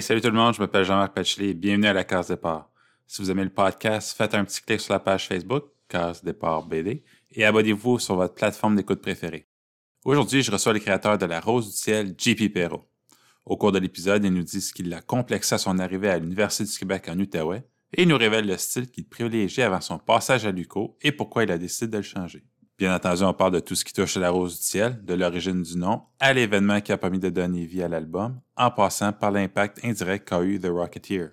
Salut tout le monde, je m'appelle Jean-Marc Pachely, bienvenue à la Case Départ. Si vous aimez le podcast, faites un petit clic sur la page Facebook, Case Départ BD, et abonnez-vous sur votre plateforme d'écoute préférée. Aujourd'hui, je reçois le créateur de La Rose du Ciel, JP Perrault. Au cours de l'épisode, il nous dit ce qui l'a complexé à son arrivée à l'Université du Québec en Outaouais, et il nous révèle le style qu'il privilégiait avant son passage à l'UCO et pourquoi il a décidé de le changer. Bien entendu, on parle de tout ce qui touche à la rose du ciel, de l'origine du nom, à l'événement qui a permis de donner vie à l'album, en passant par l'impact indirect qu'a eu The Rocketeer.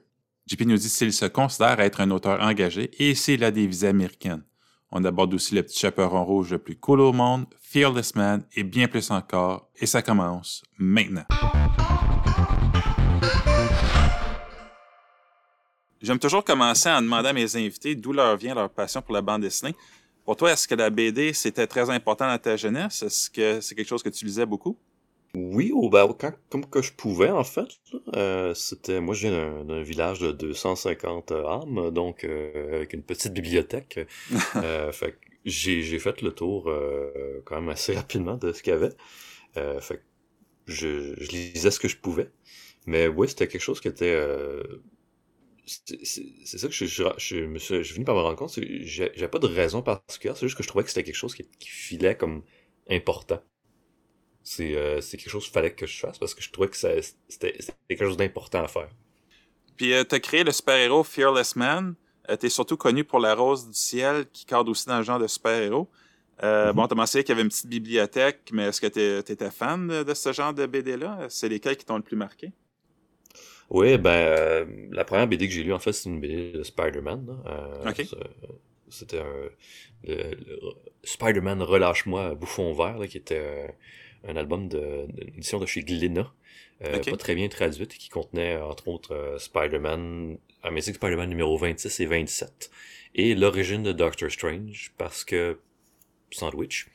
JP nous dit s'il se considère être un auteur engagé et s'il a des visées américaines. On aborde aussi le petit chaperon rouge le plus cool au monde, Fearless Man et bien plus encore. Et ça commence maintenant. J'aime toujours commencer en demandant à mes invités d'où leur vient leur passion pour la bande dessinée. Pour toi, est-ce que la BD, c'était très important dans ta jeunesse? Est-ce que c'est quelque chose que tu lisais beaucoup? Oui, au ben, quand, comme que je pouvais, en fait. Euh, c'était, moi, je viens d'un village de 250 âmes, donc euh, avec une petite bibliothèque. euh, fait j'ai, j'ai fait le tour euh, quand même assez rapidement de ce qu'il y avait. Euh, fait je, je lisais ce que je pouvais. Mais oui, c'était quelque chose qui était c'est ça que je, je, je, me suis, je par me rendre compte. J'ai pas de raison particulière. C'est juste que je trouvais que c'était quelque chose qui, qui, filait comme important. C'est euh, quelque chose qu'il fallait que je fasse parce que je trouvais que c'était quelque chose d'important à faire. Puis euh, t'as créé le super-héros Fearless Man. Euh, t'es surtout connu pour la rose du ciel qui cadre aussi dans le genre de super-héros. Euh, mm-hmm. Bon, t'as mentionné qu'il y avait une petite bibliothèque, mais est-ce que t'étais fan de, de, ce genre de BD-là? C'est lesquels qui t'ont le plus marqué? Oui, ben, euh, la première BD que j'ai lue, en fait, c'est une BD de Spider-Man. Euh, C'était un Spider-Man Relâche-moi, Bouffon Vert, là, qui était euh, un album d'une édition de chez Glénat. Euh, Pas très bien traduite, qui contenait, entre autres, euh, Spider-Man, Amazing Spider-Man numéro 26 et 27. Et l'origine de Doctor Strange, parce que sandwich.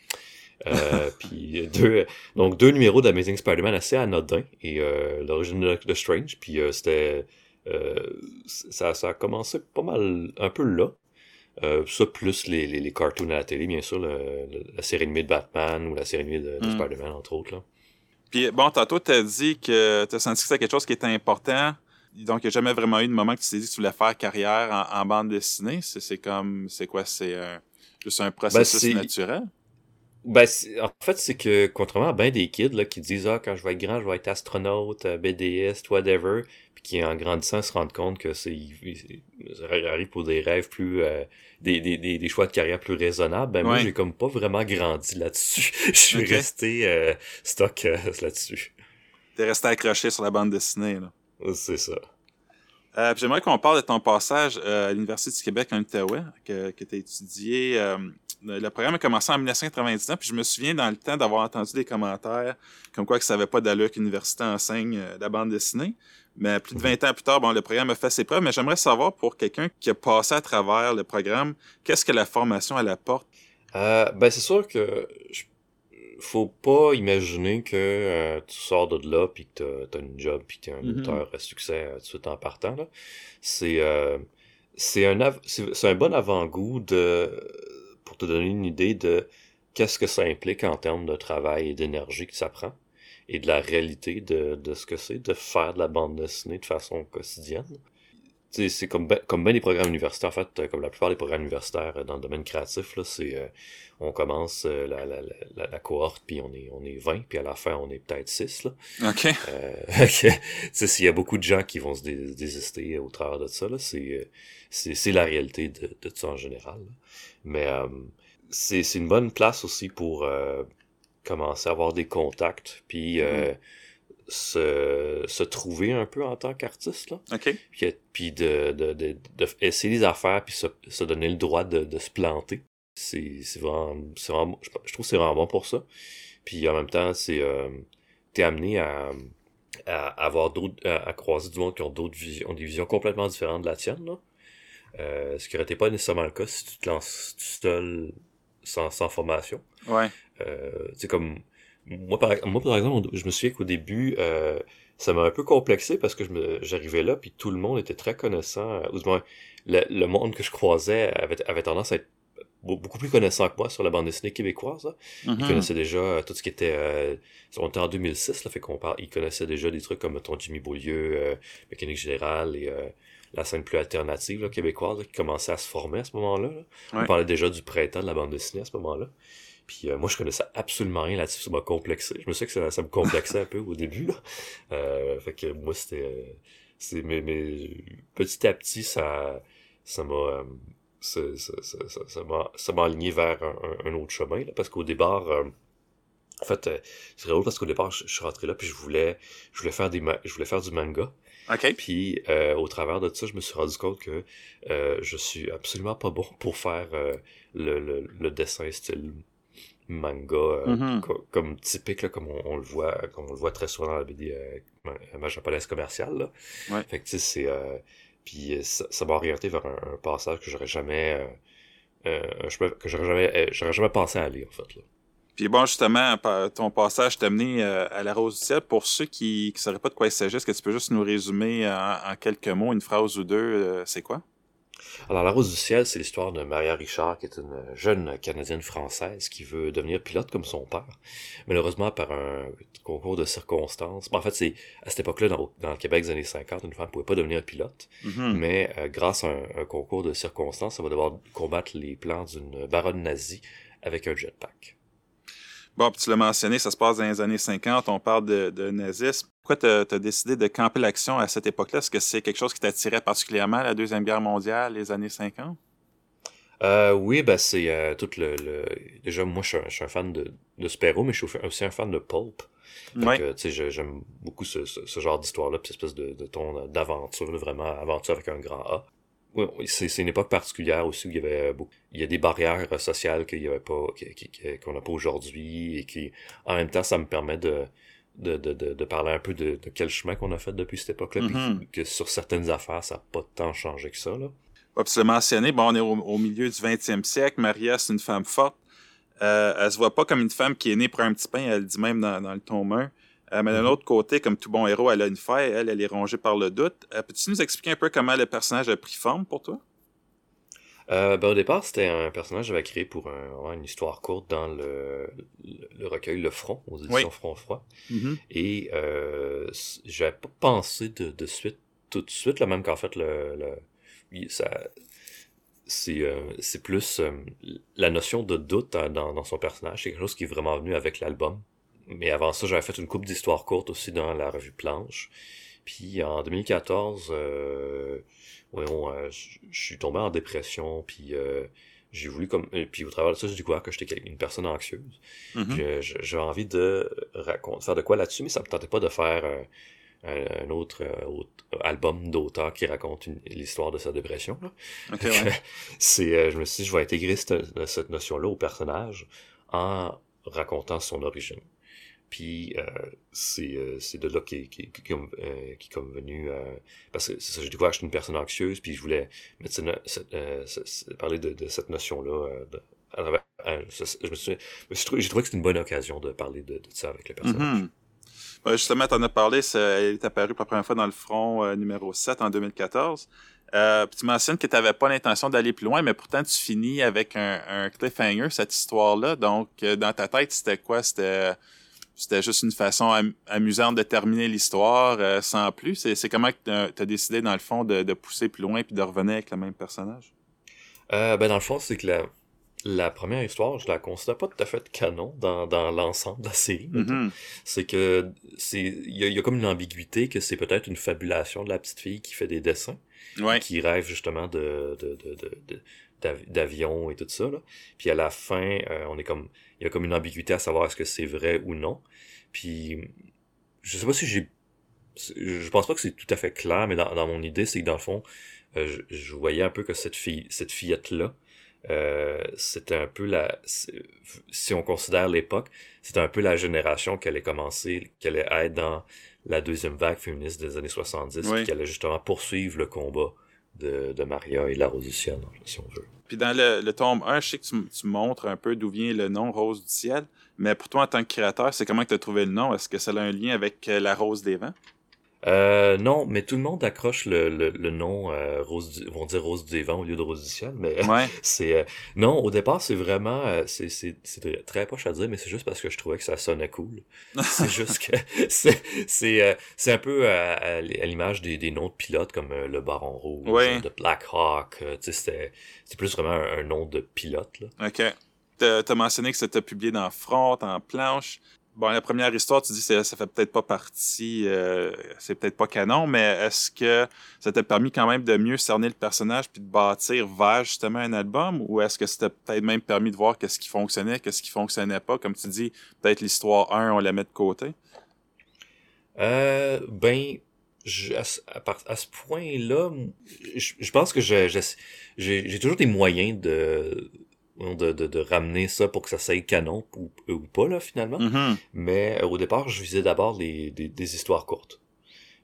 Euh, puis deux, donc deux numéros d'Amazing Spider-Man assez anodins et euh, l'origine de, Strange. Puis euh, c'était ça, ça a commencé pas mal un peu là. Euh, ça plus les, les, les, cartoons à la télé, bien sûr, le, la série animée de Batman ou la série animée de, de mm. Spider-Man, entre autres. Là. Puis bon, tantôt, t'as dit que t'as senti que c'était quelque chose qui était important. Donc, il n'y a jamais vraiment eu de moment que tu t'es dit que tu voulais faire carrière en, en bande dessinée. C'est comme, c'est quoi, c'est juste un ben, processus naturel? Ben, en fait, c'est que, contrairement à ben des kids là, qui disent Ah, quand je vais être grand, je vais être astronaute, euh, BDS, whatever, puis qui, en grandissant, se rendent compte que c'est arrive pour des rêves plus. Euh, des, des, des, choix de carrière plus raisonnables, ben moi, j'ai comme pas vraiment grandi là-dessus. Je suis resté euh, stock là-dessus. T'es resté accroché sur la bande dessinée, là. C'est ça. Euh, J'aimerais qu'on parle de ton passage à l'Université du Québec en Outaouais, que, que tu as étudié le programme a commencé en 1999, puis je me souviens dans le temps d'avoir entendu des commentaires comme quoi que ça n'avait pas d'allure qu'une université enseigne euh, la bande dessinée. Mais plus de 20 mhm. ans plus tard, bon, le programme a fait ses preuves, mais j'aimerais savoir pour quelqu'un qui a passé à travers le programme, qu'est-ce que la formation elle apporte? Euh, ben c'est sûr que faut pas imaginer que euh, tu sors de là puis que t'as as une job puis que t'es un mm auteur à succès tout de suite en partant. C'est c'est un c'est un bon avant-goût de pour te donner une idée de qu'est-ce que ça implique en termes de travail et d'énergie que ça prend et de la réalité de, de ce que c'est de faire de la bande dessinée de façon quotidienne. C'est comme ben, comme ben des programmes universitaires, en fait, comme la plupart des programmes universitaires dans le domaine créatif, là, c'est euh, on commence euh, la, la, la, la, cohorte, puis on est on est 20, puis à la fin on est peut-être 6. Là. OK. Euh, S'il y a beaucoup de gens qui vont se désister au travers de ça, là, c'est euh, c'est la réalité de, de ça en général. Mais euh, c'est une bonne place aussi pour euh, commencer à avoir des contacts, puis euh, mm-hmm. Se, se trouver un peu en tant qu'artiste. là. OK. Puis, puis de, de, de, de, essayer des affaires, puis se, se donner le droit de, de se planter. C'est vraiment, vraiment, je, je trouve que c'est vraiment bon pour ça. Puis en même temps, c'est euh, t'es amené à, à avoir d'autres, à, à, croiser du monde qui ont d'autres visions, ont des visions complètement différentes de la tienne. Là. Euh, ce qui n'aurait pas nécessairement le cas si tu te lances tout seul sans, sans formation. Ouais. Euh, c'est comme moi par, moi par exemple, je me souviens qu'au début, euh, ça m'a un peu complexé parce que j'arrivais là puis tout le monde était très connaissant. Ou du moins, le, le monde que je croisais avait, avait tendance à être beaucoup plus connaissant que moi sur la bande dessinée québécoise. Il mm-hmm. connaissait déjà tout ce qui était... on était en 2006, là, fait qu'on parle... Il connaissait déjà des trucs comme, ton Jimmy Beaulieu, Mécanique Générale et la scène plus alternative québécoise qui commençait à se former à ce moment-là. On parlait déjà du printemps de la bande dessinée à ce moment-là. Puis euh, moi, je connaissais absolument rien là-dessus, ça m'a complexé. Je me sais que ça, ça me complexait un peu au début. Là. Euh, fait que moi, c'était... c'est mais, mais petit à petit, ça ça m'a... Euh, ça, ça, ça, ça, m'a, ça m'a aligné vers un, un, autre chemin, là, parce qu'au départ... Euh, en fait, c'est drôle parce qu'au départ, je, suis rentré là, puis je voulais, je voulais faire des, je voulais faire du manga. OK. Puis euh, au travers de ça, je me suis rendu compte que euh, je suis absolument pas bon pour faire euh, le, le, le, dessin style manga euh, mm-hmm. comme typique là, comme on, le voit comme on le voit très souvent dans la BD euh, japonaise commerciale là. Ouais. Fait que c'est puis ça, ça m'a orienté vers un, un passage que j'aurais jamais que j'aurais jamais j'aurais jamais pensé à aller en fait là. Puis bon, justement, ton passage t'a amené euh, à la Rose du ciel. Pour ceux qui ne sauraient pas de quoi il s'agit, est-ce que tu peux juste nous résumer en, quelques mots, une phrase ou deux, euh, c'est quoi? Alors, La Rose du ciel, c'est l'histoire de Maria Richard, qui est une jeune Canadienne française qui veut devenir pilote comme son père. Malheureusement, par un concours de circonstances. en fait, c'est à cette époque-là, dans, le Québec des années 50, une femme ne pouvait pas devenir pilote. Mm-hmm. Mais euh, grâce à un, un, concours de circonstances, elle va devoir combattre les plans d'une baronne nazie avec un jetpack. Bon, tu l'as mentionné, ça se passe dans les années 50, on parle de, de nazisme. Pourquoi tu as, décidé de camper l'action à cette époque-là? Est-ce que c'est quelque chose qui t'attirait particulièrement à la Deuxième Guerre mondiale, les années 50? Euh, oui, ben c'est euh, tout le, le, Déjà, moi, je suis un, fan de, de super mais je suis aussi un fan de pulp. Donc, tu sais, j'aime beaucoup ce, ce, genre d'histoire-là, puis cette espèce de, de ton d'aventure, vraiment aventure avec un grand A c'est, une époque particulière aussi où il y avait beaucoup, il y a des barrières sociales qu'il y avait pas, qu'on n'a pas aujourd'hui et qui, en même temps, ça me permet de, de, de, de, parler un peu de, de quel chemin qu'on a fait depuis cette époque-là, mm-hmm. que sur certaines affaires, ça n'a pas tant changé que ça, là. Ouais, l'as mentionné, bon, on est au, milieu du 20e siècle, Maria, c'est une femme forte, euh, elle se voit pas comme une femme qui est née pour un petit pain, elle dit même dans, dans le tome 1. Euh, mais d'un mhm. autre côté, comme tout bon héros, elle a une faille, elle, elle est rongée par le doute. Euh, peux-tu nous expliquer un peu comment le personnage a pris forme pour toi? Euh, ben, au départ, c'était un personnage que j'avais créé pour un, une histoire courte dans le, le, recueil Le Front, aux éditions Front Froid. Mhm. Et euh, j'avais pas pensé de, de suite, tout de suite, là, même qu'en fait, le, le ça, c'est euh, plus la notion de doute dans, dans son personnage. C'est quelque chose qui est vraiment venu avec l'album mais avant ça, j'avais fait une coupe d'histoires courtes aussi dans la revue Planche. Puis en 2014, euh, euh je suis tombé en dépression, puis euh, j'ai voulu comme et puis au travers de ça, j'ai découvert que j'étais une personne anxieuse. Mm J'avais envie de raconter, faire de quoi là-dessus, mais ça me tentait pas de faire euh, un, autre, album d'auteur qui raconte l'histoire de sa dépression. c'est, je me suis dit, je vais intégrer cette, cette notion-là au personnage en racontant son origine. Puis euh, c'est euh, c'est de là qui qui qui, euh, qui comme venu parce que ça j'ai découvert que j'étais une personne anxieuse puis je voulais mettre parler de, cette notion là je me suis j'ai trouvé que c'était une bonne occasion de parler de, ça avec les personnages. Mm -hmm. justement, tu en as parlé, elle est apparue pour la première fois dans le front numéro 7 en 2014. Euh, tu mentionnes que tu n'avais pas l'intention d'aller plus loin, mais pourtant tu finis avec un, un cliffhanger, cette histoire-là. Donc, dans ta tête, c'était quoi? C'était c'était juste une façon amusante de terminer l'histoire euh, sans plus. C'est comment que tu as, décidé, dans le fond, de, pousser plus loin puis de revenir avec le même personnage? Euh, ben, dans le fond, c'est que la, la première histoire, je la considère pas tout à fait canon dans, dans l'ensemble de la série. Mm-hmm. C'est que c'est il y a, y a, comme une ambiguïté que c'est peut-être une fabulation de la petite fille qui fait des dessins, qui rêve justement de, de, de, de d'avion et tout ça. Là. Puis à la fin, euh, on est comme il y a comme une ambiguïté à savoir est-ce que c'est vrai ou non. Puis je sais pas si j'ai je pense pas que c'est tout à fait clair, mais dans, dans mon idée, c'est que dans le fond, euh, je, voyais un peu que cette fille, cette fillette là, euh, c'était un peu la, si on considère l'époque, c'était un peu la génération qu'elle allait commencer, qu'elle allait être dans la deuxième vague féministe des années 70, puis qu'elle allait justement poursuivre le combat de, de Maria et la Rose du ciel, si on veut. Puis dans le, le tome 1, je sais que tu, tu, montres un peu d'où vient le nom Rose du ciel, mais pour toi en tant que créateur, c'est comment que tu as trouvé le nom? Est-ce que ça a un lien avec euh, la Rose des vents? Euh, non, mais tout le monde accroche le, le, le nom euh, Rose du, vont dire Rose du vent au lieu de Rose du ciel, mais Ouais. c'est euh, non au départ c'est vraiment euh, c'est c'est c'est très poche à dire mais c'est juste parce que je trouvais que ça sonnait cool. c'est juste que c'est c'est euh, c'est un peu à, à l'image des, des noms de pilotes comme le Baron Rouge, Ouais. de Black Hawk, tu sais c'était c'est plus vraiment un, un nom de pilote là. OK. T'as as mentionné que c'était publié dans Front, en planche. Bon, la première histoire, tu dis que ça fait peut-être pas partie, euh, c'est peut-être pas canon, mais est-ce que ça t'a permis quand même de mieux cerner le personnage puis de bâtir vers justement un album? Ou est-ce que c'était peut-être même permis de voir qu'est-ce qui fonctionnait, qu'est-ce qui fonctionnait pas? Comme tu dis, peut-être l'histoire 1, on la met de côté. Euh, ben, je, à, à ce point-là, je, je pense que j'ai toujours des moyens de, de, de, de ramener ça pour que ça soit canon ou, ou pas, là, finalement. Mhm. Mais euh, au départ, je visais d'abord des, des histoires courtes.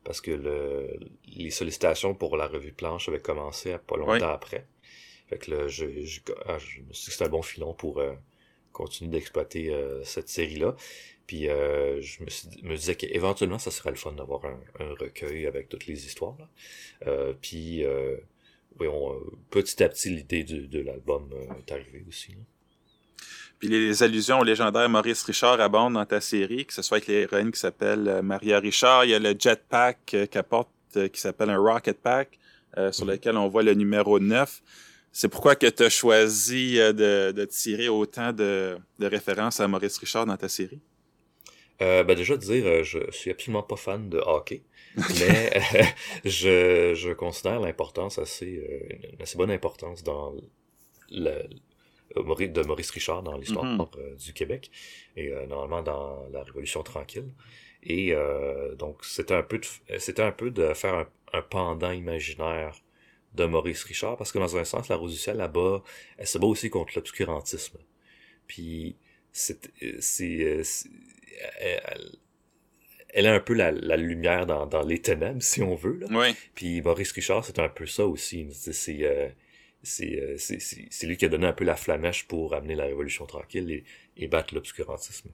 Parce que le, les sollicitations pour la revue planche avaient commencé à pas longtemps Oui. après. Fait que là, je, je, ah, je me suis dit que c'était un bon filon pour euh, continuer d'exploiter euh, cette série-là. Puis euh, je me, suis, dit- me disais qu'éventuellement, ça serait le fun d'avoir un, un recueil avec toutes les histoires. Là. Puis, euh, voyons, euh, petit à petit, l'idée du- de, l'album euh, est arrivée aussi. là. Puis les allusions au légendaire Maurice Richard abondent dans ta série, que ce soit avec l'héroïne qui s'appelle euh, Maria Richard, il y a le jetpack qu'elle porte euh, qui s'appelle un Rocket Pack, euh, sur Mhm. lequel on voit le numéro 9. C'est pourquoi que tu as choisi de, de tirer autant de, de références à Maurice Richard dans ta série? Euh, ben déjà de dire, je suis absolument pas fan de hockey, mais euh, je, je considère l'importance assez, euh, une assez bonne importance dans le, Maurice- de Maurice Richard dans l'histoire euh, du Québec et euh, normalement dans la Révolution tranquille. Et euh, donc c'était un peu de, c'était un peu de faire un, un pendant imaginaire de Maurice Richard parce que dans un sens la Rose du ciel là-bas elle se bat aussi contre l'obscurantisme. Puis euh, c'est- elle, a un peu la, la lumière dans, dans les ténèbres si on veut là. Oui. Puis Maurice Richard, c'est un peu ça aussi. C'est euh, c'est euh, lui qui a donné un peu la flamèche pour amener la Révolution tranquille et, et battre l'obscurantisme.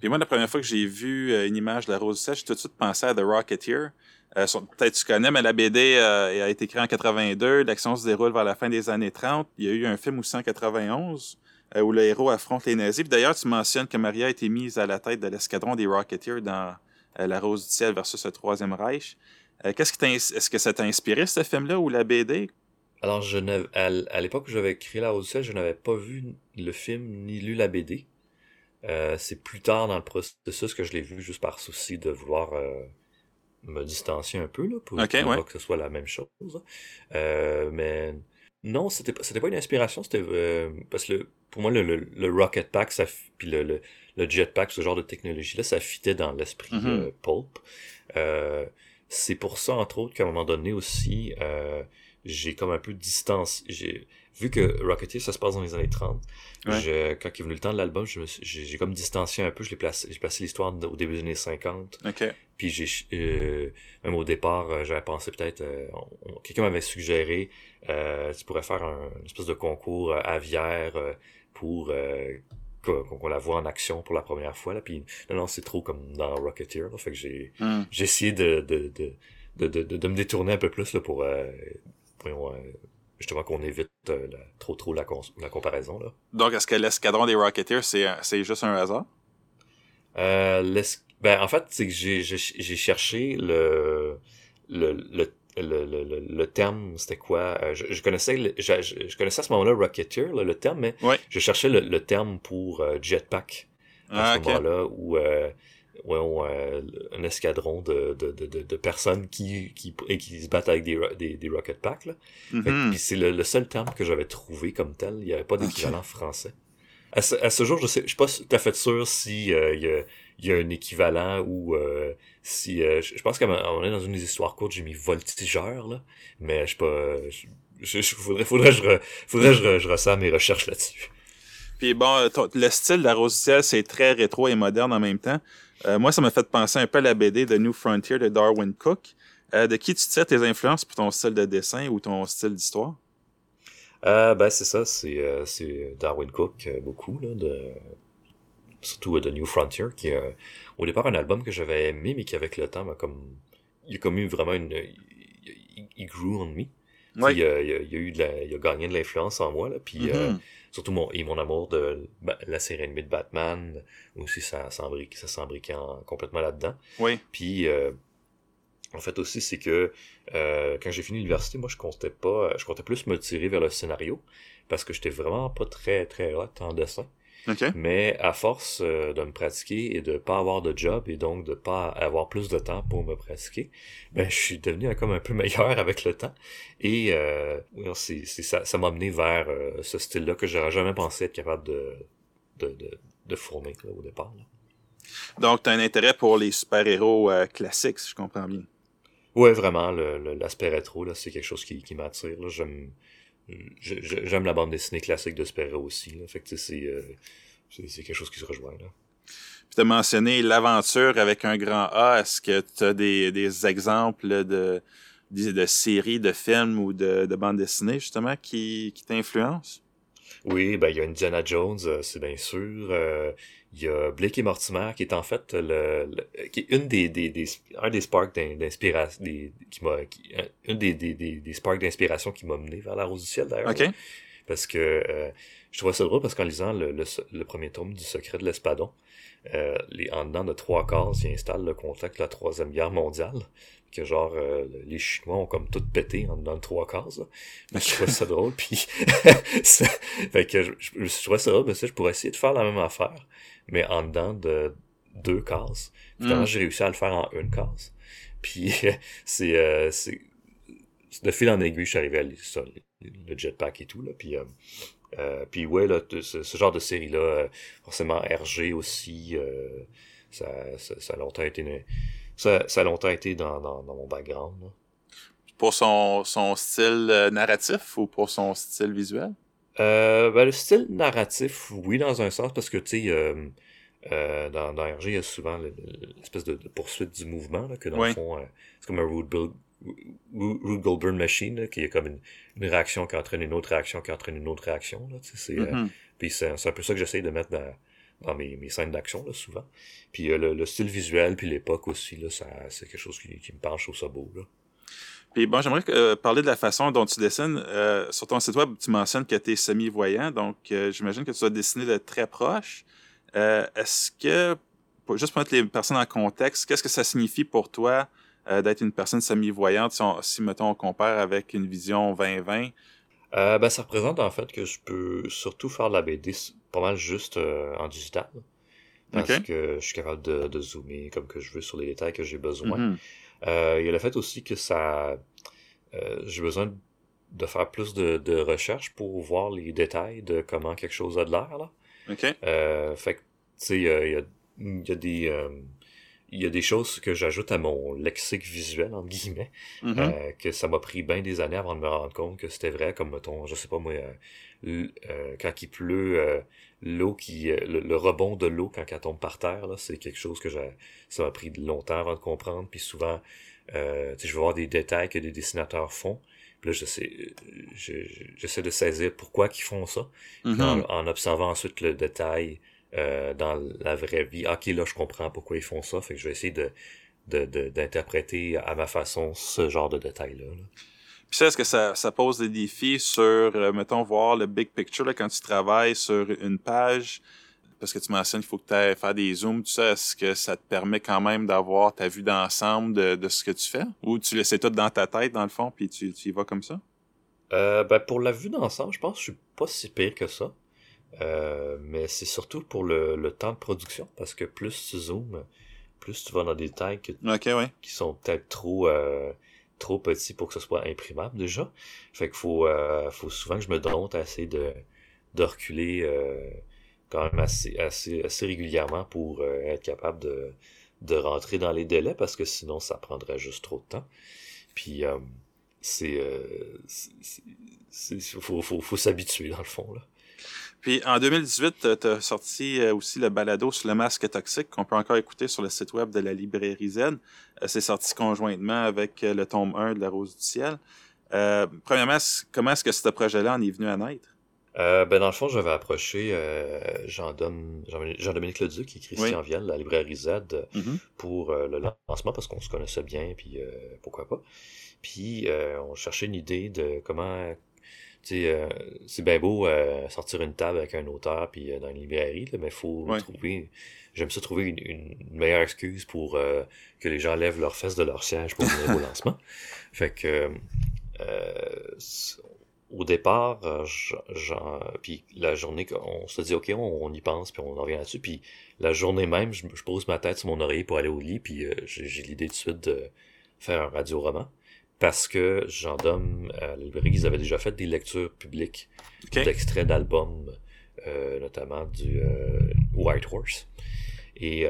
Puis moi, la première fois que j'ai vu euh, une image de la Rose du Ciel, j'ai tout de suite pensé à The Rocketeer. Euh, Peut-être tu connais, mais la BD euh, a été créée en 82. L'action se déroule vers la fin des années 30. Il y a eu un film aussi en 91 euh, où le héros affronte les nazis. Puis d'ailleurs, tu mentionnes que Maria a été mise à la tête de l'escadron des Rocketeers dans euh, La Rose du Ciel versus le Troisième Reich. Euh, Qu'est-ce qui t'a ins- Est-ce que ça t'a inspiré, ce film-là, ou la BD? Alors, je à, l'époque où j'avais créé La Rose du Ciel, je n'avais pas vu le film ni lu la BD. Euh, c'est plus tard dans le processus que je l'ai vu juste par souci de vouloir euh, me distancier un peu là, pour, Ok, pour ouais. pas que ce soit la même chose. Euh, mais non, c'était pas, c'était pas une inspiration, c'était euh, parce que le- pour moi le, le, le Rocket Pack, ça, puis le, le, le Jetpack, ce genre de technologie là, ça fitait dans l'esprit Mhm. euh, pulp. Euh, c'est pour ça entre autres qu'à un moment donné aussi, euh, j'ai comme un peu distance. J'ai vu que Rocketeer ça se passe dans les années 30. Ouais. Je, quand il est venu le temps de l'album, j'ai comme distancié un peu. Je l'ai placé, j'ai placé l'histoire au début des années 50. OK. Puis j'ai euh, même au départ, euh, j'avais pensé peut-être euh, quelqu'un m'avait suggéré euh, tu pourrais faire un une espèce de concours euh, aviaire euh, pour euh, qu'on la voit en action pour la première fois là. Puis non non c'est trop comme dans Rocketeer. Là, fait que j'ai Hmm. j'ai essayé de de, de, de, de, de- me détourner un peu plus là, pour euh, voyons, euh, justement qu'on évite euh, la- trop trop la, comparaison là. Donc, est-ce que l'escadron des Rocketeers, c'est juste un hasard? Euh, ben, en fait, c'est que j'ai cherché le, le, le, le, le, le, terme, c'était quoi? Euh, je, je connaissais, je, connaissais à ce moment-là Rocketeer, là, le terme, mais Ouais. je cherchais le, le terme pour euh, jetpack à Ah, ce moment-là, où, euh, on, euh, un escadron de, de, de, personnes qui, qui, et qui se battent avec des, des, des rocket packs, Mhm. puis c'est le, le seul terme que j'avais trouvé comme tel. Il n'y avait pas d'équivalent français. À ce, à ce jour, je sais, je suis pas tout à fait sûr si euh, il y, a, y a un équivalent ou euh, si euh, je pense moment donné, dans une des histoires courtes, j'ai mis voltigeur là, mais je sais pas. Je, je, faudrait, faudrait, je, faudrait je, je ressens mes recherches là-dessus. Puis bon, euh, le style de la Rose du Ciel, c'est très rétro et moderne en même temps. Euh, moi, ça m'a fait penser un peu à la BD de New Frontier de Darwin Cook. Euh, de qui tu tires tes influences pour ton style de dessin ou ton style d'histoire? Euh, ben c'est ça, c'est euh, c'est Darwin Cook euh, beaucoup là, de surtout euh, de New Frontier qui est euh, au départ un album que j'avais aimé mais qui avec le temps m'a comme il a comme eu vraiment une. Il, grew on me. Ouais. Il, a, il, a, eu de la, il a gagné de l'influence en moi, là. Puis, mm-hmm. surtout mon, et mon amour de la série animée de Batman, aussi ça s'embrique, ça s'embriquait complètement là-dedans. Oui. Puis, en fait aussi, c'est que quand j'ai fini l'université, moi je comptais pas, je comptais plus me tirer vers le scénario parce que j'étais vraiment pas très très hot en dessin. Mais à force euh, de me pratiquer et de pas avoir de job et donc de pas avoir plus de temps pour me pratiquer, ben je suis devenu comme un peu meilleur avec le temps. Et euh, c'est, ça, ça m'a mené vers euh, ce style-là que j'aurais jamais pensé être capable de, de, de, de fournir au départ. Donc, tu as un intérêt pour les super-héros classiques, si je comprends bien. Ouais, vraiment, l'aspect rétro, là, c'est quelque chose qui, qui m'attire. J'aime j'aime la bande dessinée classique de super aussi. Là. Fait que euh, c'est, c'est, quelque chose qui se rejoint. Là. Puis tu as mentionné l'aventure avec un grand A. Est-ce que tu as des, des exemples de, de, séries, de films ou de, de bandes dessinées, justement, qui, qui t'influencent? Oui, ben il y a Indiana Jones, euh, c'est bien sûr. Euh, il y a Blake et Mortimer qui est en fait le, qui est une des, des, des un des sparks d'inspiration qui m'a une des, des, des, sparks d'inspiration qui m'a mené vers la rose du ciel d'ailleurs. Parce que euh, je trouvais ça drôle parce qu'en lisant le, le, premier tome du secret de l'espadon, euh, les, en dedans de trois cases, il installe le contact de la troisième guerre mondiale que genre euh, les Chinois ont comme tout pété en dans trois cases. Mais je trouvais ça drôle. Puis fait que je, je, trouvais ça drôle, mais ça, je pourrais essayer de faire la même affaire, mais en dedans de deux cases. Finalement, mm. j'ai réussi à le faire en une case? Puis c'est euh, c'est de fil en aiguille, je suis arrivé à ça, le jetpack et tout là. Puis euh, euh puis ouais là, ce, ce genre de série là, forcément RG aussi, ça, ça, ça a longtemps été une, ça, ça a longtemps été dans, dans, mon background. Pour son, son style euh, narratif ou pour son style visuel? Euh, ben, le style narratif, oui, dans un sens, parce que, tu sais, euh, euh, dans, dans RG, il y a souvent l'espèce de, poursuite du mouvement, là, que dans le fond, c'est comme un Rube, Goldberg machine, qui est comme une, une, réaction qui entraîne une autre réaction qui entraîne une autre réaction. Là, c'est, mm-hmm. puis c'est, un peu ça que j'essaie de mettre dans, dans mes, mes scènes d'action, là, souvent. Puis euh, le, le, style visuel, puis l'époque aussi, là, ça, c'est quelque chose qui, qui me penche au sabot, là. Puis bon, j'aimerais euh, parler de la façon dont tu dessines. Euh, sur ton site web, tu mentionnes que tu es semi-voyant, donc j'imagine que tu dois dessiner de très proche. Est-ce que, juste pour mettre les personnes en contexte, qu'est-ce que ça signifie pour toi d'être une personne semi-voyante si, si, mettons, on compare avec une vision 2020? Euh, ben, ça représente en fait que je peux surtout faire de la BD pas mal juste euh, en digital. Parce que je suis capable de, de, zoomer comme que je veux sur les détails que j'ai besoin. Mm-hmm. euh, il y a le fait aussi que ça... Euh, j'ai besoin de faire plus de, de recherche pour voir les détails de comment quelque chose a de l'air. là. Euh, fait que, tu sais, il y a, y a, des il y a des choses que j'ajoute à mon lexique visuel, entre guillemets, mm-hmm. euh, que ça m'a pris bien des années avant de me rendre compte que c'était vrai, comme mettons, je sais pas moi, euh, euh, quand il pleut, l'eau qui, le, rebond de l'eau quand elle tombe par terre, là, c'est quelque chose que j'ai, ça m'a pris longtemps avant de comprendre, puis souvent, euh, je vais voir des détails que des dessinateurs font, puis là, j'essaie, j'essaie de saisir pourquoi ils font ça, mm-hmm. en, en, observant ensuite le détail, euh, dans la vraie vie. Ok, là, je comprends pourquoi ils font ça, fait que je vais essayer de d'interpréter à ma façon ce genre de détails-là. Puis ça, est-ce que ça, ça pose des défis sur, euh, mettons, voir le big picture là, quand tu travailles sur une page? Parce que tu mentionnes qu'il faut que tu ailles faire des zooms, tout ça. Est-ce que ça te permet quand même d'avoir ta vue d'ensemble de, de, ce que tu fais? Ou tu laisses tout dans ta tête, dans le fond, puis tu, tu y vas comme ça? Euh, ben pour la vue d'ensemble, je pense que je suis pas si pire que ça. Euh, mais c'est surtout pour le, le, temps de production, parce que plus tu zoomes, plus tu vas dans des tailles qui sont peut-être trop euh, trop petits pour que ce soit imprimable déjà. Fait qu'il faut, euh, faut souvent que je me donne à essayer de, de reculer quand même assez, assez, assez régulièrement pour être capable de, de rentrer dans les délais, parce que sinon ça prendrait juste trop de temps. Puis c'est... il faut, faut, faut s'habituer dans le fond. là. Puis en 2018, tu as sorti euh, aussi le balado sur le masque toxique qu'on peut encore écouter sur le site web de la librairie Z. Euh, c'est sorti conjointement avec euh, le tome 1 de La Rose du Ciel. premièrement, comment est-ce que ce projet-là en est venu à naître? Euh, ben dans le fond, j'avais approché euh, Jean-Dominique Leduc et Christian Vielle, la librairie Z, mm-hmm. pour euh, le lancement parce qu'on se connaissait bien, puis pourquoi pas. Puis on cherchait une idée de comment c'est bien beau sortir une table avec un auteur puis dans une librairie, mais il faut trouver. J'aime ça trouver une, meilleure excuse pour que les gens lèvent leurs fesses de leur siège pour venir au lancement. Fait que au départ, euh, puis la journée, on se dit, OK, on, y pense, puis on en revient là-dessus. Puis la journée même, je, pose ma tête sur mon oreiller pour aller au lit, puis euh, j'ai l'idée tout de suite de faire un radio-roman. Parce que Jean Dom, à la librairie, ils avaient déjà fait des lectures publiques d'extraits d'albums, euh, notamment du White Horse. Et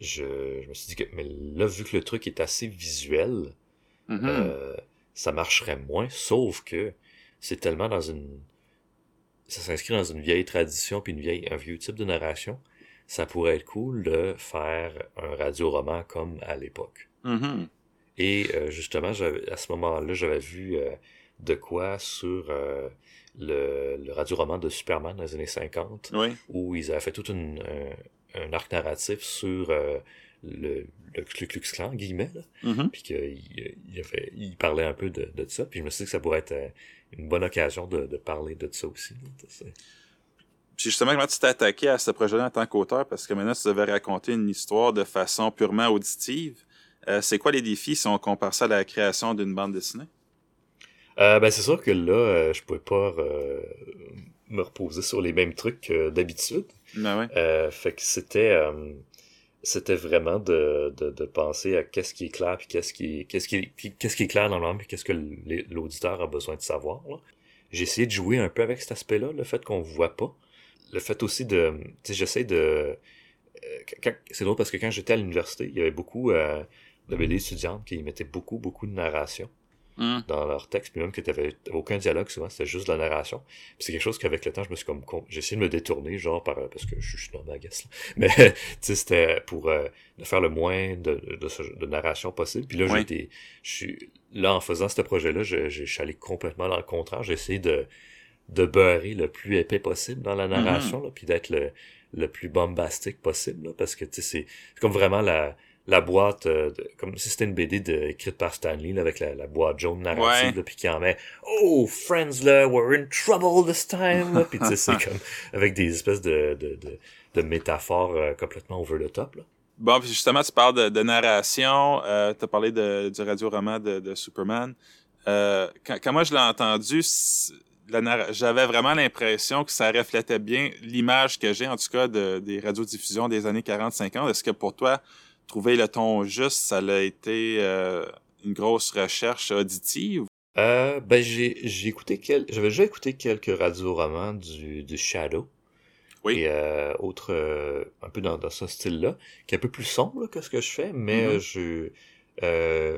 je, je, me suis dit que, mais là, vu que le truc est assez visuel, mm-hmm. ça marcherait moins, sauf que c'est tellement dans une ça s'inscrit dans une vieille tradition puis une vieille un vieux type de narration ça pourrait être cool de faire un radio-roman comme à l'époque mm-hmm. Et euh, justement à ce moment-là j'avais vu euh, de quoi sur euh, le, le radio-roman de Superman dans les années 50 où ils avaient fait tout un, un, arc narratif sur le, le Ku Klux Klan, guillemets, mm-hmm. puis qu'il il, il parlait un peu de, de ça, puis je me suis dit que ça pourrait être une bonne occasion de, parler de ça aussi. Puis justement, comment tu t'es attaqué à ce projet-là en tant qu'auteur? Parce que maintenant, tu devais raconter une histoire de façon purement auditive. Euh, c'est quoi les défis si on compare ça à la création d'une bande dessinée? Euh, ben, c'est sûr que là, euh, je pouvais pas me reposer sur les mêmes trucs que d'habitude. Ben ouais. fait que c'était c'était vraiment de, de, de, penser à qu'est-ce qui est clair puis qu'est-ce qui qu'est-ce qui qu'est-ce qui est clair dans l'âme puis qu'est-ce que l'auditeur a besoin de savoir. J'ai essayé de jouer un peu avec cet aspect-là, le fait qu'on voit pas, le fait aussi de, tu sais, j'essaie de, c'est drôle parce que quand j'étais à l'université, il y avait beaucoup euh, de BD étudiantes qui mettaient beaucoup beaucoup de narration. Hmm. dans leur texte, puis même que tu n'avais aucun dialogue, souvent c'était juste de la narration. Puis c'est quelque chose qu'avec le temps, je me suis comme j'ai essayé de me détourner, genre par parce que je, suis normal, là. Mais tu sais, c'était pour euh, faire le moins de, de, de narration possible. Puis là, j'ai été. Je suis. Là, en faisant ce projet-là, je, je, suis allé complètement dans le contraire. J'ai essayé de, de beurrer le plus épais possible dans la narration, là, puis d'être le, le plus bombastique possible, là, parce que tu sais, c'est comme vraiment la la boîte, euh, comme si c'était une BD de, écrite par Stanley, là, avec la, la, boîte jaune narrative, puis qui en met « Oh, friends, là, we're in trouble this time! » Puis tu sais, c'est comme avec des espèces de, de, de, de métaphores euh, complètement over the top. Là. Bon, puis justement, tu parles de, de narration, euh, tu as parlé de, du radio-roman de, de Superman. Euh, quand, quand moi je l'ai entendu, j'avais vraiment l'impression que ça reflétait bien l'image que j'ai, en tout cas, de, des radiodiffusions des années 40-50. Est-ce que pour toi, trouver le ton juste, ça a été euh, une grosse recherche auditive? Euh, ben j'ai j'ai écouté quel j'avais déjà écouté quelques radioromans du du Shadow. Oui. Et euh, autre euh, un peu dans, dans ce style-là, qui est un peu plus sombre que ce que je fais, mais mm-hmm. je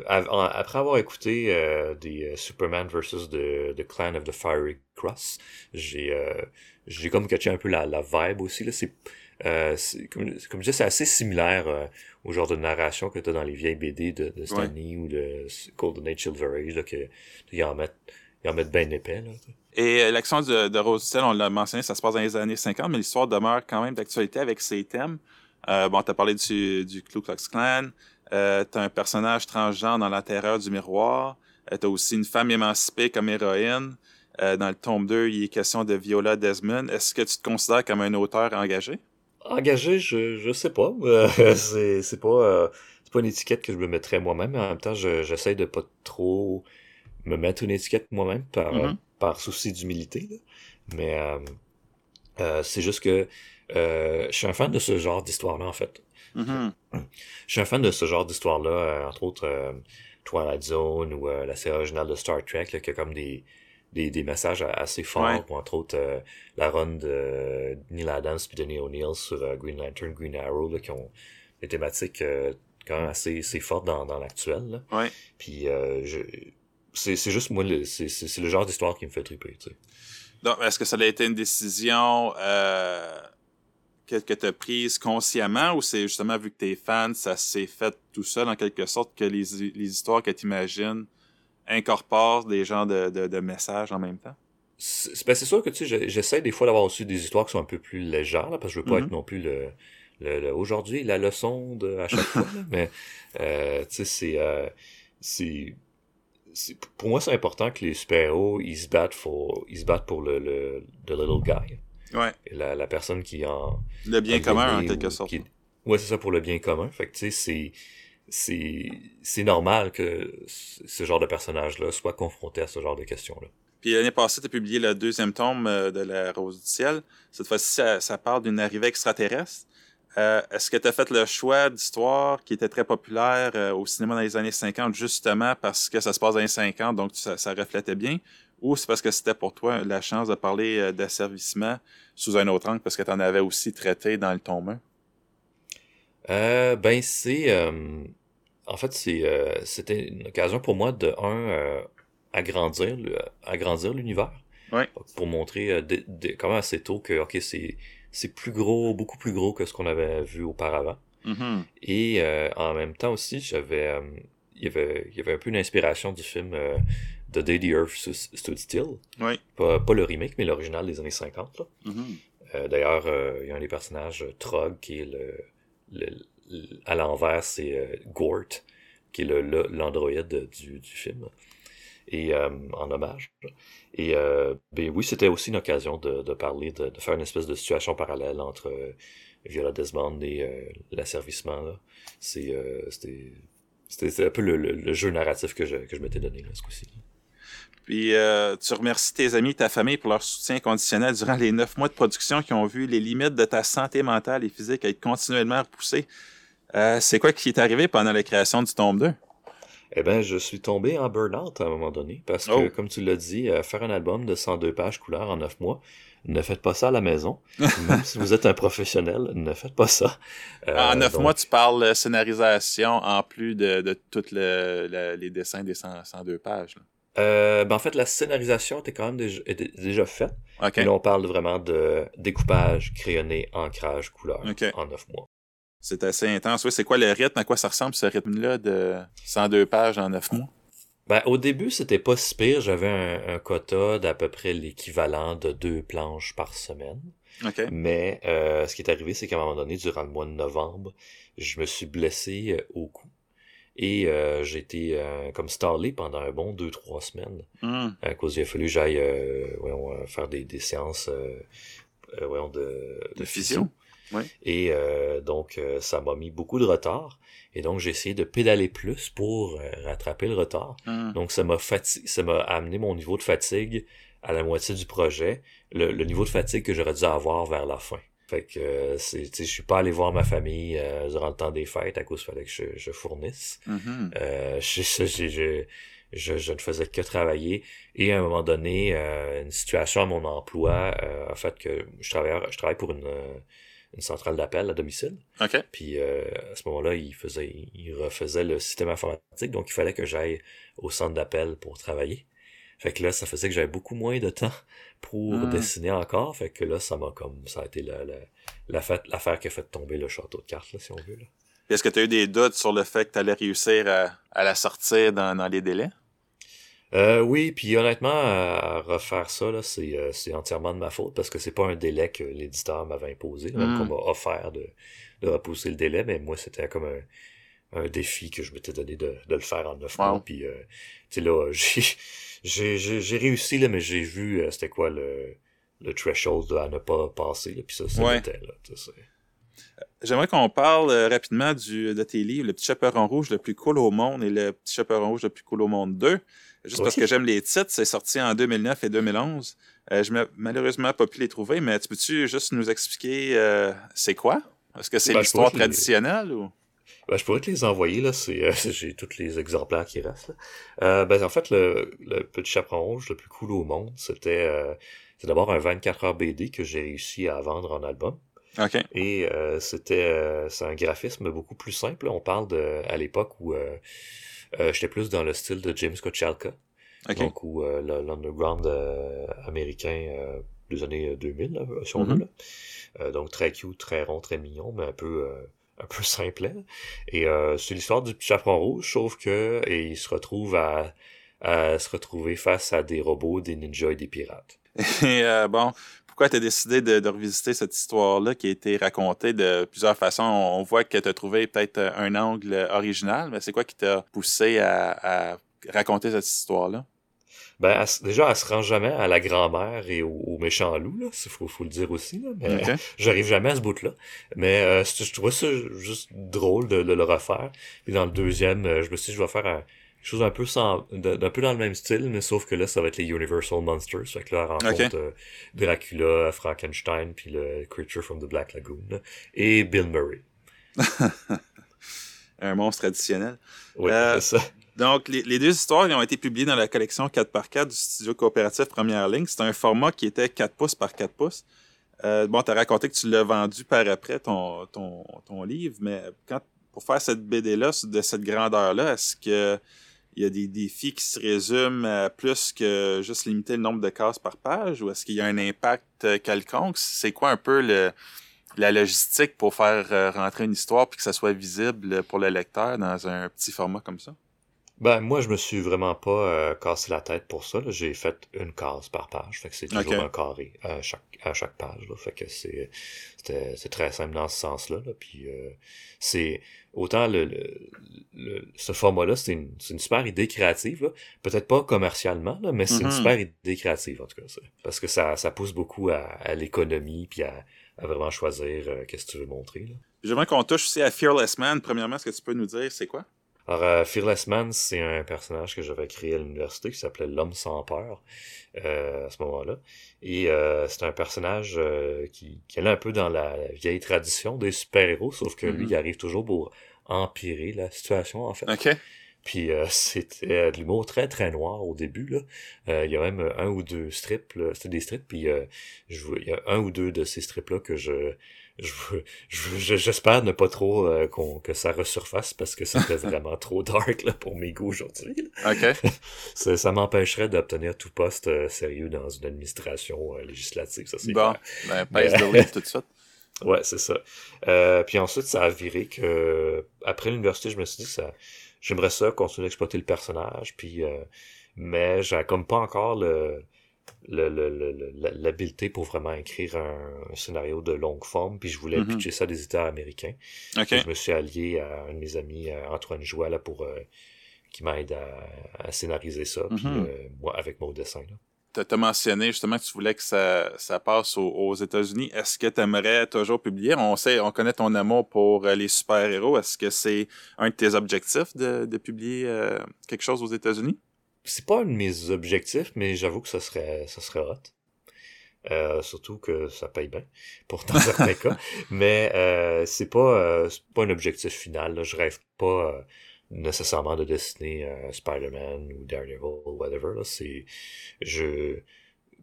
après avoir écouté des Superman versus the, the Clan of the Fiery Cross, j'ai j'ai comme catché un peu la, la vibe aussi là. C'est euh, comme, comme je disais, c'est assez similaire euh, au genre de narration que tu as dans les vieilles BD de, de Stanley ou de Golden Age Silver Age, là, que ils en mettent, ils en mettent bien épais. Là, et euh, l'action de, de Rose on l'a mentionné, ça se passe dans les années 50, mais l'histoire demeure quand même d'actualité avec ses thèmes. Euh, bon, t'as parlé du, du Ku Klux Klan, euh, t'as un personnage transgenre dans La Terreur du Miroir, euh, t'as aussi une femme émancipée comme héroïne. Euh, dans le tome 2, il est question de Viola Desmond. Est-ce que tu te considères comme un auteur engagé? Engagé, je, je sais pas. c'est, c'est pas, euh, c'est pas une étiquette que je me mettrais moi-même, mais en même temps, je, j'essaie de pas trop me mettre une étiquette moi-même par, mm-hmm. par souci d'humilité. Mais euh, euh, c'est juste que je suis un fan de ce genre d'histoire-là, en fait. Mm-hmm. Je suis un fan de ce genre d'histoire-là, entre autres Twilight Zone ou la série originale de Star Trek, là, qui a comme des des, des messages assez forts, entre autres euh, la run de Neil Adams puis de Neil O'Neill sur euh, Green Lantern, Green Arrow, là, qui ont des thématiques euh, quand même assez, assez fortes dans, dans l'actuel. Ouais. Puis je c'est, juste moi, c'est, c'est, le genre d'histoire qui me fait triper. Donc, est-ce que ça a été une décision euh, que, que tu as prise consciemment ou c'est justement vu que tu es fan, ça s'est fait tout seul en quelque sorte que les, les histoires que tu imagines incorpore des genres de, de, de, messages en même temps? c'est sûr que tu sais, j'essaie des fois d'avoir aussi des histoires qui sont un peu plus légères, parce que je veux pas mm-hmm. être non plus le, le, aujourd'hui la leçon de à chaque fois. mais euh, tu sais, c'est euh, c'est pour moi c'est important que les super-héros ils se battent pour ils se battent pour le le the little guy. Ouais. La, la personne qui en le bien commun en quelque sorte. ouais, c'est ça pour le bien commun. Fait que tu sais c'est c'est c'est normal que ce genre de personnage là soit confronté à ce genre de questions là. Puis l'année passée, tu as publié le deuxième tome euh, de La Rose du Ciel. Cette fois-ci, ça, ça, parle d'une arrivée extraterrestre. Euh, est-ce que tu as fait le choix d'histoire qui était très populaire euh, au cinéma dans les années 50 justement parce que ça se passe dans les 50, donc ça, reflétait bien? Ou c'est parce que c'était pour toi la chance de parler d'asservissement sous un autre angle parce que tu en avais aussi traité dans le tome 1? ben c'est... en fait, c'est c'était une occasion pour moi de, un, agrandir, agrandir l'univers. Pour montrer euh, quand même assez tôt que ok c'est c'est plus gros, beaucoup plus gros que ce qu'on avait vu auparavant. Mm-hmm. Et euh, en même temps aussi, j'avais euh, il y avait il y avait un peu une inspiration du film The Day the Earth Stood Still. Pas, pas le remake, mais l'original des années 50. Mm-hmm. D'ailleurs, il y a un des personnages, Trog, qui est le, à l'envers, c'est Gort, qui est l'androïde du, du film et euh, en hommage. Et euh, ben oui, c'était aussi une occasion de, de parler, de, de, faire une espèce de situation parallèle entre euh, Viola Desmond et euh, l'asservissement. C'était un peu le, le, jeu narratif que je, que je m'étais donné là, ce coup-ci. Puis euh, tu remercies tes amis et ta famille pour leur soutien conditionnel durant les neuf mois de production qui ont vu les limites de ta santé mentale et physique être continuellement repoussées. Euh, c'est quoi qui est arrivé pendant la création du tome 2? Eh ben, je suis tombé en burn-out à un moment donné, parce que, oh. comme tu l'as dit, euh, faire un album de 102 pages couleur en 9 mois, ne faites pas ça à la maison. Même si vous êtes un professionnel, ne faites pas ça. Euh, en 9 mois, tu parles scénarisation en plus de, de tous le, les dessins des 102 pages. Euh, ben en fait, la scénarisation était quand même déjà, déjà faite. Okay. là, on parle vraiment de découpage, crayonné, ancrage, couleur en 9 mois. C'est assez intense. Oui, c'est quoi le rythme? À quoi ça ressemble ce rythme-là de 102 pages en 9 mois? Ben, au début, c'était pas si pire. J'avais un, quota d'à peu près l'équivalent de deux planches par semaine. Mais euh, ce qui est arrivé, c'est qu'à un moment donné, durant le mois de novembre, je me suis blessé euh, au cou. Et euh, j'ai été comme stallé pendant un bon deux, trois semaines. Hmm. À cause il a fallu que j'aille faire des, des séances voyons, de, de, physio. Et euh, donc, euh, ça m'a mis beaucoup de retard. Et donc, j'ai essayé de pédaler plus pour euh, rattraper le retard. Ah. Donc, ça m'a ça m'a amené mon niveau de fatigue à la moitié du projet, le, niveau de fatigue que j'aurais dû avoir vers la fin. Fait que c'est, je suis pas allé voir ma famille durant le temps des fêtes à cause fallait que je, je fournisse. Mm-hmm. je, je, je, ne faisais que travailler. Et à un moment donné, une situation à mon emploi a fait que je travaille, je travaille pour une une centrale d'appel à domicile. Puis euh, à ce moment-là, il faisait, il refaisait le système informatique, donc il fallait que j'aille au centre d'appel pour travailler. Fait que là, ça faisait que j'avais beaucoup moins de temps pour hmm. dessiner encore. Fait que là, ça m'a comme ça a été la, la, l'affaire qui a fait tomber le château de cartes, là, si on veut. Là. Est-ce que tu as eu des doutes sur le fait que tu allais réussir à, à la sortir dans, dans les délais? Euh, oui, puis honnêtement, à refaire ça, là, c'est, euh, c'est entièrement de ma faute parce que c'est pas un délai que l'éditeur m'avait imposé, même qu'on mm. m'a offert de, de repousser le délai, mais moi, c'était comme un, un défi que je m'étais donné de, de le faire en neuf mois. Puis, euh, tu sais, là, j'ai, j'ai, j'ai, réussi, là, mais j'ai vu euh, c'était quoi le, le threshold à ne pas passer, là, puis ça, c'était, là, tu sais. J'aimerais qu'on parle euh, rapidement du, de tes livres, Le Petit Chaperon Rouge le plus cool au monde et Le Petit Chaperon Rouge le plus cool au monde 2. Juste parce que j'aime les titres, c'est sorti en 2009 et 2011. Euh, je n'ai malheureusement pas pu les trouver, mais tu peux-tu juste nous expliquer euh, c'est quoi? Est-ce que c'est ben, l'histoire traditionnelle ou? Ben, je pourrais te les envoyer, là. Euh, j'ai tous les exemplaires qui restent. ben, en fait, le, le Petit Chaperon Rouge le plus cool au monde, c'était c'est d'abord un 24 heures BD que j'ai réussi à vendre en album. Et c'était c'est un graphisme beaucoup plus simple. On parle de à l'époque où euh, j'étais plus dans le style de James Kochalka. Donc, où euh, l'underground euh, américain des années 2000, là, si on veut. Mm-hmm. donc, très cute, très rond, très mignon, mais un peu un peu simple. Et euh, c'est l'histoire du petit chaperon rouge, sauf que et il se retrouve à, à se retrouver face à des robots, des ninjas et des pirates. Et bon, pourquoi tu as décidé de, revisiter cette histoire-là qui a été racontée de plusieurs façons? On voit que tu as trouvé peut-être un angle original, mais c'est quoi qui t'a poussé à, raconter cette histoire-là? Ben, déjà, elle se rend jamais à la grand-mère et au, méchant loup, là. Faut, faut le dire aussi, là. Mais j'arrive jamais à ce bout-là. Mais euh, je trouvais ça juste drôle de, le refaire. Puis dans le deuxième, euh, je me suis dit, je vais faire un, chose un peu sans, d'un peu dans le même style, mais sauf que là, ça va être les Universal Monsters. Fait que là, rencontre euh, Dracula, Frankenstein, puis le Creature from the Black Lagoon, et Bill Murray. un monstre traditionnel. Oui, euh, c'est ça. Donc, les, les, deux histoires ils ont été publiées dans la collection 4x4 du studio coopératif Première Ligne. C'est un format qui était 4 pouces par 4 pouces. Euh, bon, tu as raconté que tu l'as vendu par après, ton, ton, ton livre, mais quand, pour faire cette BD-là, de cette grandeur-là, est-ce que il y a des défis qui se résument à plus que juste limiter le nombre de cases par page ou est-ce qu'il y a un impact euh, quelconque? C'est quoi un peu le, la logistique pour faire euh, rentrer une histoire puis que ça soit visible pour le lecteur dans un petit format comme ça? Ben, moi, je me suis vraiment pas euh, cassé la tête pour ça. J'ai fait une case par page. Fait que c'est toujours un carré à chaque, à chaque page. Là. Fait que c'est, c'est très simple dans ce sens-là. Là. Puis euh, c'est autant le, le, ce format-là, c'est une, une, super idée créative. Peut-être pas commercialement, là, mais c'est une mm-hmm. super idée créative en tout cas. Parce que ça, ça pousse beaucoup à, à l'économie puis à, à, vraiment choisir euh, qu'est-ce que tu veux montrer. J'aimerais qu'on touche aussi à Fearless Man. Premièrement, est-ce que tu peux nous dire c'est quoi? Alors, euh, Fearless Man, c'est un personnage que j'avais créé à l'université qui s'appelait l'homme sans peur euh, à ce moment-là. Et euh, c'est un personnage euh, qui, qui est un peu dans la vieille tradition des super-héros, sauf que lui, mm-hmm. il arrive toujours pour empirer la situation, en fait. OK. Puis c'était de l'humour très très noir au début là. Il y a même un ou deux strips, c'était des strips, puis il y a un ou deux de ces strips là que je je j'espère ne pas trop euh, qu'on que ça resurface parce que c'était vraiment trop dark là, pour mes goûts aujourd'hui. OK. ça, ça m'empêcherait d'obtenir tout poste euh, sérieux dans une administration euh, législative, ça c'est Bon, ben, pèse de tout de suite. Ouais, c'est ça. puis ensuite, ça a viré que après l'université, je me suis dit ça j'aimerais ça continuer d'exploiter le personnage, puis mais j'ai comme pas encore le l'habileté pour vraiment écrire un, scénario de longue forme, puis je voulais mm-hmm. pitcher ça des éditeurs américains. Je me suis allié à un de mes amis, euh, Antoine Joie, là, pour euh, qui m'aide à, scénariser ça, puis mm-hmm. euh, moi, avec mon dessin. Tu as mentionné justement que tu voulais que ça, ça passe aux, États-Unis. Est-ce que tu aimerais toujours publier? On sait, on connaît ton amour pour les super-héros. Est-ce que c'est un de tes objectifs de, de publier quelque chose aux États-Unis? C'est pas un de mes objectifs, mais j'avoue que ça serait, ça serait hot. Euh, surtout que ça paye bien, pour dans certains cas. Mais euh, c'est pas, euh, pas un objectif final. Là. Je rêve pas nécessairement de dessiner Spider-Man ou Daredevil ou whatever. Là. C'est, je,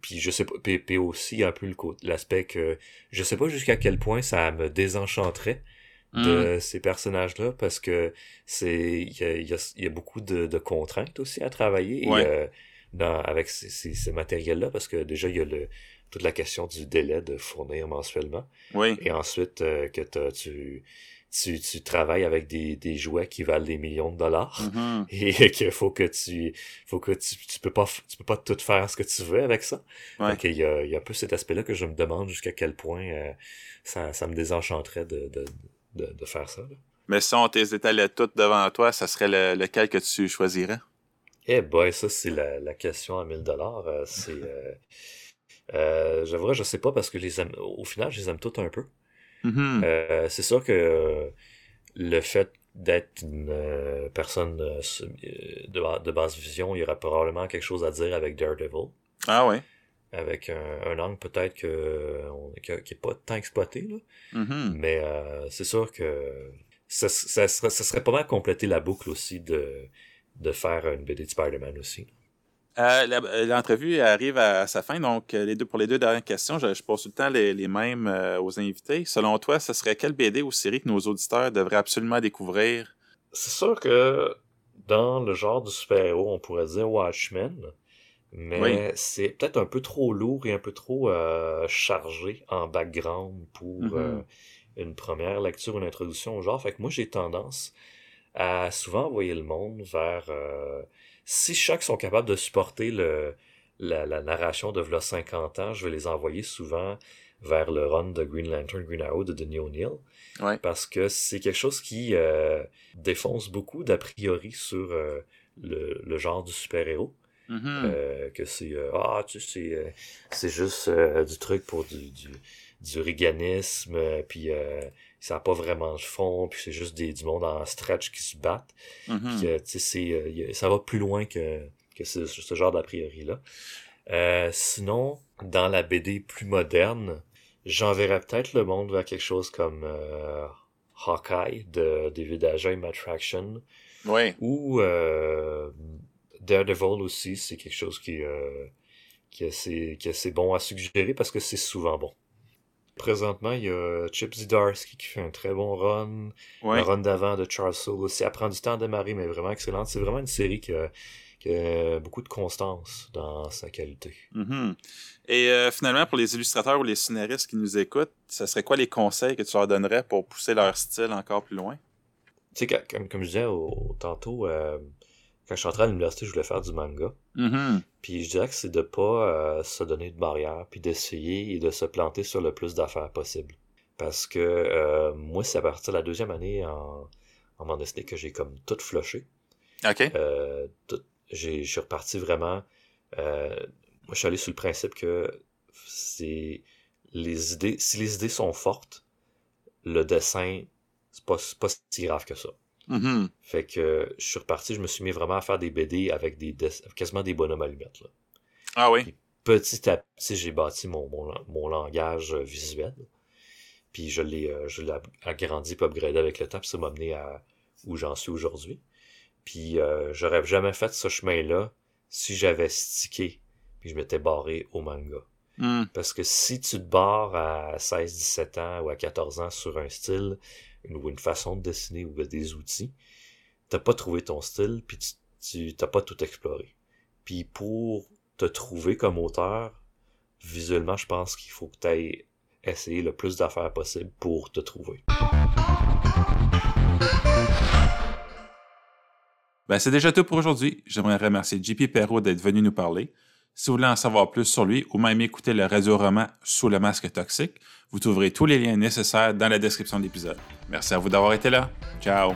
puis je sais pas, puis, aussi un peu l'aspect que je sais pas jusqu'à quel point ça me désenchanterait de mm. ces personnages-là parce que c'est il y a, y, a, y a, beaucoup de, de, contraintes aussi à travailler euh, dans, avec ces, ces, ces matériels-là parce que déjà il y a le toute la question du délai de fournir mensuellement. Oui. Et ensuite euh, que tu tu, tu travailles avec des, des jouets qui valent des millions de dollars mm-hmm. et qu'il faut que tu faut que tu, tu peux pas tu peux pas tout faire ce que tu veux avec ça. Ouais. il y a, il y a un peu cet aspect-là que je me demande jusqu'à quel point euh, ça, ça me désenchanterait de, de, de, faire ça. Mais si on t'étalait toutes devant toi, ça serait lequel que tu choisirais? Eh boy, ça c'est la, question à 1000 dollars. Euh, c'est, euh, euh, j'avoue, je sais pas parce que les au final, je les aime toutes un peu. Mm-hmm. Euh, c'est sûr que le fait d'être une personne de, de, basse vision, il y aurait probablement quelque chose à dire avec Daredevil. Ah ouais avec un, angle peut-être que, qui n'est pas tant exploité. Là. Mm-hmm. Mais euh, c'est sûr que ça, ça, serait, ça serait pas mal compléter la boucle aussi de, de faire une BD de Spider-Man aussi. Euh, euh, l'entrevue arrive à, sa fin, donc les deux, pour les deux dernières questions, je, pose tout le temps les, les mêmes aux invités. Selon toi, ce serait quelle BD ou série que nos auditeurs devraient absolument découvrir? C'est sûr que dans le genre du super-héros, on pourrait dire Watchmen. Mais c'est peut-être un peu trop lourd et un peu trop euh, chargé en background pour mm-hmm. euh, une première lecture, une introduction au genre. Fait que moi, j'ai tendance à souvent envoyer le monde vers... si chaque sont capables de supporter le, la, narration de v'là 50 ans, je vais les envoyer souvent vers le run de Green Lantern, Green Arrow de Denis O'Neill. Parce que c'est quelque chose qui défonce beaucoup d'a priori sur le, genre du super-héros. Mm-hmm. Euh, que c'est euh, ah tu sais euh, c'est juste du truc pour du du, du riganisme puis ça n'a pas vraiment de fond puis c'est juste des du monde en stretch qui se battent mm-hmm. tu sais ça va plus loin que que ce, ce genre d'a priori là sinon dans la BD plus moderne j'enverrais peut-être le monde vers quelque chose comme Hawkeye de David Aja et Matt Fraction ou Daredevil aussi, c'est quelque chose qui, euh, qui, est assez, qui est assez bon à suggérer parce que c'est souvent bon. Présentement, il y a Chip Zdarsky qui fait un très bon run. Le run d'avant de Charles Soule aussi. Elle prend du temps à démarrer, mais vraiment excellente. C'est vraiment une série qui a, beaucoup de constance dans sa qualité. Mm-hmm. Et euh, finalement, pour les illustrateurs ou les scénaristes qui nous écoutent, ce serait quoi les conseils que tu leur donnerais pour pousser leur style encore plus loin? Tu sais, comme, comme je disais au, tantôt, euh, quand je suis entré à l'université, je voulais faire du manga. Mm-hmm. Puis je dirais que c'est de pas euh, se donner de barrière, puis d'essayer et de se planter sur le plus d'affaires possible. Parce que euh, moi, c'est à partir de la deuxième année en, en bande dessinée que j'ai comme tout flushé. OK. Euh, je suis reparti vraiment... moi, je suis allé sur le principe que c'est les idées... Si les idées sont fortes, le dessin, c'est pas, pas si grave que ça. Mm-hmm. Fait que je suis reparti, je me suis mis vraiment à faire des BD avec des quasiment des bonhommes allumettes. Là. Ah oui? petit à petit, j'ai bâti mon, mon, langage euh, visuel. Puis je l'ai euh, agrandi puis upgradé avec le temps, puis ça m'a amené à où j'en suis aujourd'hui. Puis euh, j'aurais jamais fait ce chemin-là si j'avais stické puis je m'étais barré au manga. Mm. Parce que si tu te barres à 16-17 ans ou à 14 ans sur un style, ou une façon de dessiner ou des outils, t'as pas trouvé ton style, puis tu t'as pas tout exploré. Puis pour te trouver comme auteur, visuellement, je pense qu'il faut que tu ailles essayer le plus d'affaires possible pour te trouver. Ben, c'est déjà tout pour aujourd'hui. J'aimerais remercier JP Perrault d'être venu nous parler. Si vous voulez en savoir plus sur lui ou même écouter le radio-roman Sous le masque toxique, vous trouverez tous les liens nécessaires dans la description de l'épisode. Merci à vous d'avoir été là. Ciao!